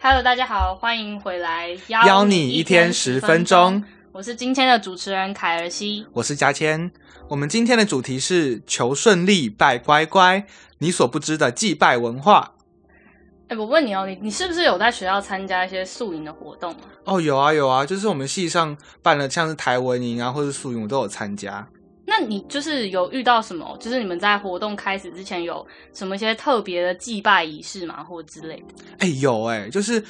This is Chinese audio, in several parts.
Hello，大家好，欢迎回来，邀你一天十分钟。我是今天的主持人凯尔西，我是嘉谦。我们今天的主题是求顺利拜乖乖，你所不知的祭拜文化。哎，我问你哦，你你是不是有在学校参加一些宿营的活动啊？哦，有啊有啊，就是我们系上办了像是台文营啊，或者宿营，我都有参加。那你就是有遇到什么？就是你们在活动开始之前有什么一些特别的祭拜仪式吗，或之类的？哎，有哎，就是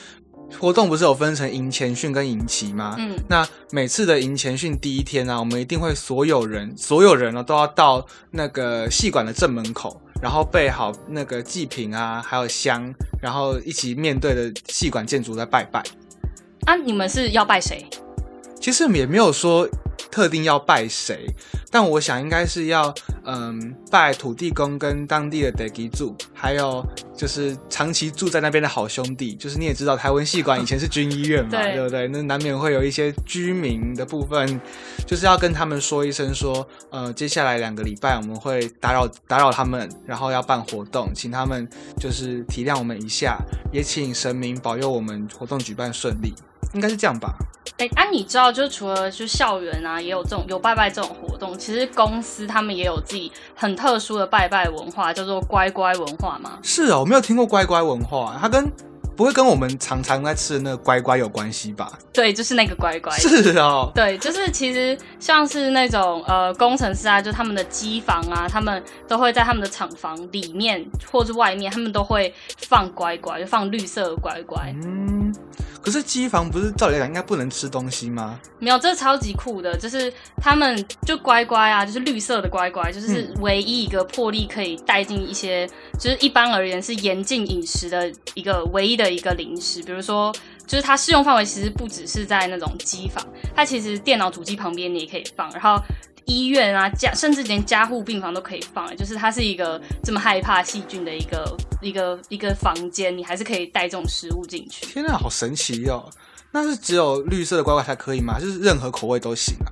活动不是有分成营前训跟营期吗？嗯，那每次的营前训第一天呢，我们一定会所有人所有人呢都要到那个戏馆的正门口，然后备好那个祭品啊，还有香，然后一起面对的戏馆建筑在拜拜。啊，你们是要拜谁？其实也没有说。特定要拜谁？但我想应该是要，嗯，拜土地公跟当地的地基主，还有就是长期住在那边的好兄弟。就是你也知道，台湾戏馆以前是军医院嘛，对不对？那难免会有一些居民的部分，就是要跟他们说一声，说，呃，接下来两个礼拜我们会打扰打扰他们，然后要办活动，请他们就是体谅我们一下，也请神明保佑我们活动举办顺利。应该是这样吧。哎，啊，你知道，就除了就校园啊，也有这种有拜拜这种活动。其实公司他们也有自己很特殊的拜拜文化，叫做乖乖文化吗？是哦，我没有听过乖乖文化，它跟不会跟我们常常在吃的那个乖乖有关系吧？对，就是那个乖乖。是哦，对，就是其实像是那种呃工程师啊，就他们的机房啊，他们都会在他们的厂房里面或是外面，他们都会放乖乖，就放绿色的乖乖。嗯。可是机房不是照理来讲应该不能吃东西吗？没有，这超级酷的，就是他们就乖乖啊，就是绿色的乖乖，就是唯一一个破例可以带进一些，就是一般而言是严禁饮食的一个唯一的一个零食。比如说，就是它适用范围其实不只是在那种机房，它其实电脑主机旁边你也可以放，然后。医院啊，家甚至连加护病房都可以放，就是它是一个这么害怕细菌的一个一个一个房间，你还是可以带这种食物进去。天哪，好神奇哦！那是只有绿色的乖乖才可以吗？就是任何口味都行啊？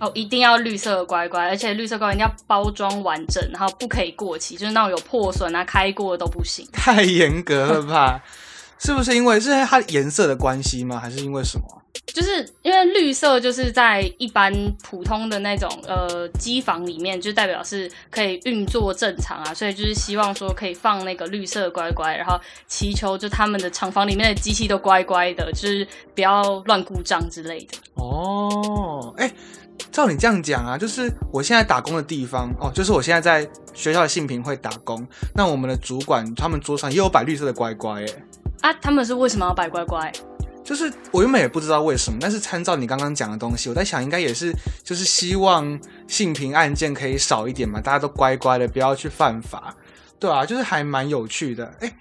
哦，一定要绿色的乖乖，而且绿色乖乖一定要包装完整，然后不可以过期，就是那种有破损啊、开过的都不行。太严格了吧？是不是因为是它颜色的关系吗？还是因为什么？就是因为绿色就是在一般普通的那种呃机房里面，就代表是可以运作正常啊，所以就是希望说可以放那个绿色乖乖，然后祈求就他们的厂房里面的机器都乖乖的，就是不要乱故障之类的。哦，哎，照你这样讲啊，就是我现在打工的地方哦，就是我现在在学校的信评会打工，那我们的主管他们桌上也有摆绿色的乖乖，哎，啊，他们是为什么要摆乖乖？就是我原本也不知道为什么，但是参照你刚刚讲的东西，我在想应该也是就是希望性平案件可以少一点嘛，大家都乖乖的不要去犯法，对啊，就是还蛮有趣的。哎，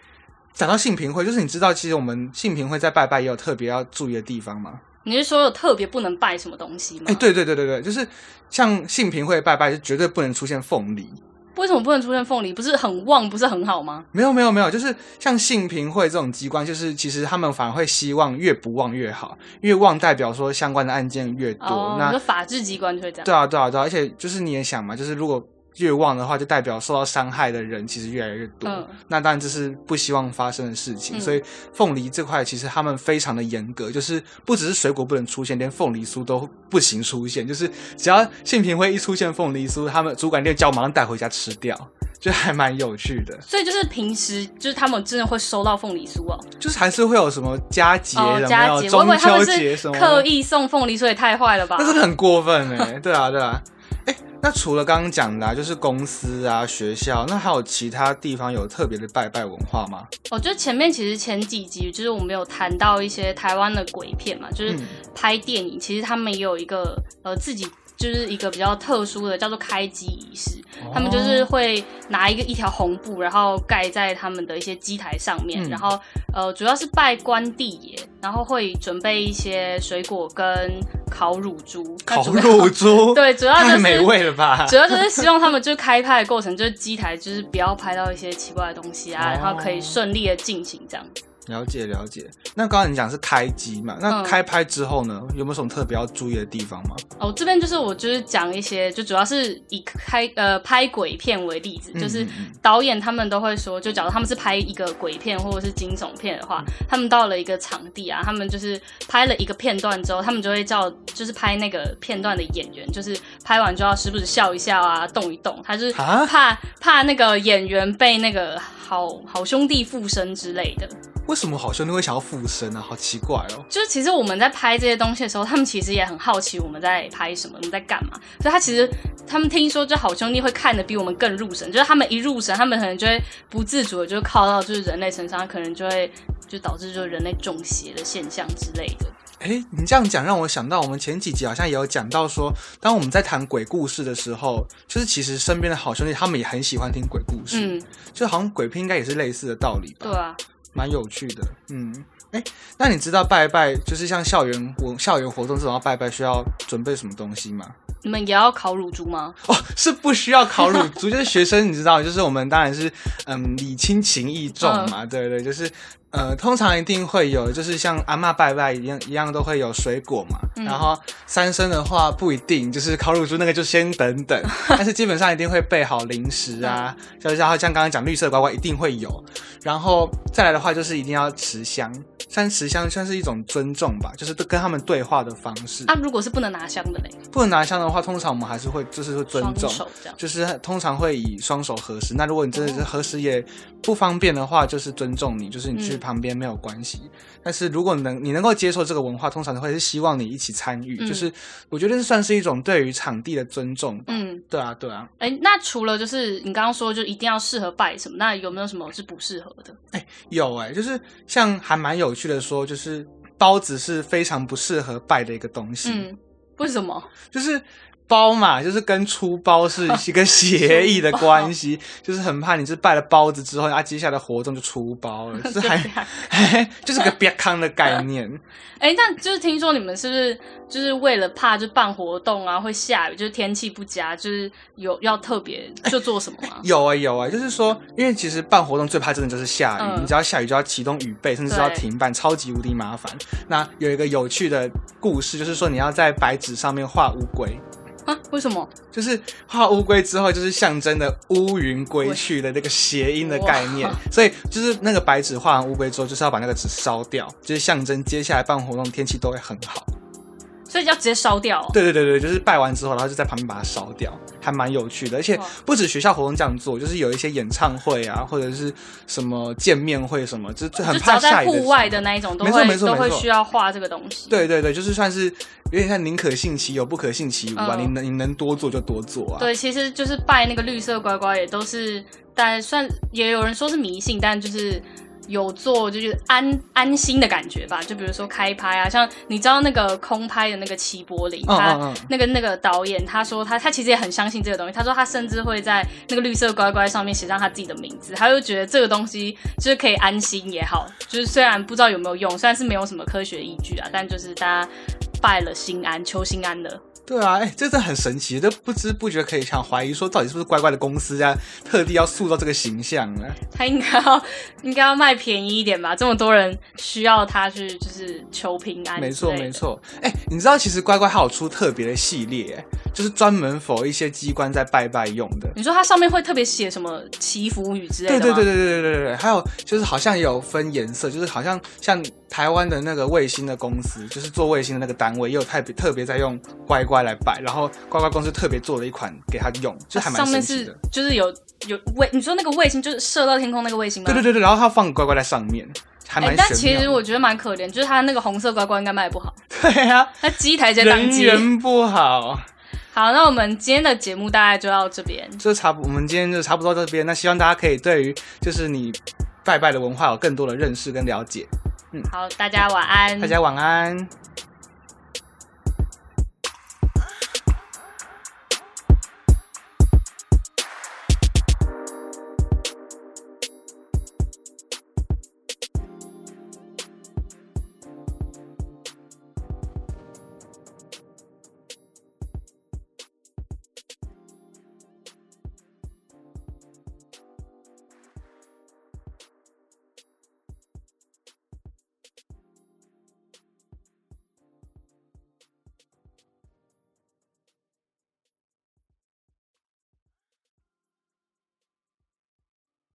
讲到性平会，就是你知道其实我们性平会在拜拜也有特别要注意的地方吗？你是说有特别不能拜什么东西吗？哎，对对对对对，就是像性平会拜拜是绝对不能出现凤梨。为什么不能出现凤梨？不是很旺，不是很好吗？没有没有没有，就是像性平会这种机关，就是其实他们反而会希望越不旺越好，越旺代表说相关的案件越多。那法治机关就会这样。对啊对啊对啊，而且就是你也想嘛，就是如果。越旺的话，就代表受到伤害的人其实越来越多。那当然这是不希望发生的事情。所以凤梨这块其实他们非常的严格，就是不只是水果不能出现，连凤梨酥都不行出现。就是只要信评会一出现凤梨酥，他们主管店叫马上带回家吃掉，就还蛮有趣的。所以就是平时就是他们真的会收到凤梨酥哦，就是还是会有什么佳节，佳节，中秋节什么刻意送凤梨酥也太坏了吧？那真的很过分哎！对啊，对啊。那除了刚刚讲的，就是公司啊、学校，那还有其他地方有特别的拜拜文化吗？我觉得前面其实前几集就是我们有谈到一些台湾的鬼片嘛，就是拍电影，其实他们也有一个呃自己。就是一个比较特殊的，叫做开机仪式。他们就是会拿一个一条红布，然后盖在他们的一些机台上面，然后呃，主要是拜关帝爷，然后会准备一些水果跟烤乳猪。烤乳猪，对，主要太美味了吧？主要就是希望他们就是开拍的过程，就是机台就是不要拍到一些奇怪的东西啊，然后可以顺利的进行这样子。了解了解。那刚刚你讲是开机嘛？那嗯开拍之后呢，有没有什么特别要注意的地方吗？哦，这边就是我就是讲一些，就主要是以开呃拍鬼片为例子，嗯就是导演他们都会说，就假如他们是拍一个鬼片或者是惊悚片的话，他们到了一个场地啊，他们就是拍了一个片段之后，他们就会叫就是拍那个片段的演员，就是拍完就要时不时笑一笑啊，动一动，他就是啊怕怕那个演员被那个好好兄弟附身之类的。为什么好兄弟会想要附身啊？好奇怪哦。就是其实我们在拍这些东西的时候，他们其实也很好奇我们在拍什么，我们在干嘛。所以他其实他们听说，就好兄弟会看的比我们更入神，就是他们一入神，他们可能就会不自主的就靠到就是人类身上，可能就会就导致就是人类中邪的现象之类的。哎，你这样讲让我想到，我们前几集好像也有讲到说，当我们在谈鬼故事的时候，就是其实身边的好兄弟他们也很喜欢听鬼故事，嗯，就好像鬼片应该也是类似的道理吧？对啊，蛮有趣的。嗯，哎，那你知道拜拜就是像校园活校园活动这种要拜拜需要准备什么东西吗？你们也要烤乳猪吗？哦，是不需要烤乳猪，就是学生，你知道，就是我们当然是嗯礼轻情意重嘛，对对，就是呃，通常一定会有，就是像阿嬷拜拜一样一样都会有水果嘛，嗯。然后三生的话不一定，就是烤乳猪那个就先等等，但是基本上一定会备好零食啊，就是然后像刚刚讲绿色乖乖一定会有，然后再来的话就是一定要持香，算持香算是一种尊重吧，就是跟他们对话的方式。啊，如果是不能拿香的嘞，不能拿香的话，通常我们还是会就是会尊重。就是通常会以双手合十。那如果你真的是合十也不方便的话，就是尊重你，就是你去嗯旁边没有关系。但是如果你能你能够接受这个文化，通常会是希望你一起参与。嗯就是我觉得这算是一种对于场地的尊重吧。嗯，对啊，对啊。哎、那除了就是你刚刚说就一定要适合拜什么，那有没有什么是不适合的？哎有哎、就是像还蛮有趣的说，就是刀子是非常不适合拜的一个东西。嗯，为什么？就是包嘛，就是跟出包是一个协议的关系，就是很怕你是拜了包子之后，啊，接下来的活动就出包了，就是还 就是个别康的概念。哎、那就是听说你们是不是就是为了怕就办活动啊会下雨，就是天气不佳，就是有要特别就做什么吗？有啊、有啊、就是说，因为其实办活动最怕真的就是下雨，嗯你只要下雨就要启动雨备，甚至是要停办，超级无敌麻烦。那有一个有趣的故事，就是说你要在白纸上面画乌龟。啊？为什么？就是画乌龟之后，就是象征的乌云归去的那个谐音的概念，所以就是那个白纸画完乌龟之后，就是要把那个纸烧掉，就是象征接下来办活动天气都会很好。所以要直接烧掉、哦？对对对对，就是拜完之后，然后就在旁边把它烧掉，还蛮有趣的。而且不止学校活动这样做，就是有一些演唱会啊，或者是什么见面会什么，就就很怕下雨的户外的那一种，都没错会都会没错都会需要画这个东西。对对对，就是算是有点像宁可信其有，不可信其无啊。嗯你能你能多做就多做啊。对，其实就是拜那个绿色乖乖，也都是，但算也有人说是迷信，但就是有做就是安安心的感觉吧。就比如说开拍啊，像你知道那个空拍的那个齐柏林，他那个那个导演，他说他他其实也很相信这个东西，他说他甚至会在那个绿色乖乖上面写上他自己的名字，他就觉得这个东西就是可以安心也好，就是虽然不知道有没有用，虽然是没有什么科学依据啊，但就是大家拜了心安，求心安的。对啊，哎、这真的很神奇，这不知不觉可以想怀疑说，到底是不是乖乖的公司啊，特地要塑造这个形象呢？他应该要应该要卖便宜一点吧？这么多人需要他去就是求平安，没错没。错，哎、你知道其实乖乖还有出特别的系列，哎就是专门否一些机关在拜拜用的。你说它上面会特别写什么祈福语之类的吗？对对对对对对对对，还有就是好像有分颜色，就是好像像台湾的那个卫星的公司，就是做卫星的那个单位，也有特别特别在用乖乖来拜，然后乖乖公司特别做了一款给他用，就还蛮上面是神奇的。就是有有卫，你说那个卫星就是射到天空那个卫星吗？对对对对，然后他放乖乖在上面，还蛮。但其实我觉得蛮可怜，就是他那个红色乖乖应该卖不好，对啊，他机台直接宕人。缘不好。好，那我们今天的节目大概就到这边。就差不，我们今天就差不多到这边。那希望大家可以对于就是你拜拜的文化有更多的认识跟了解。好，大家晚安。大家晚安。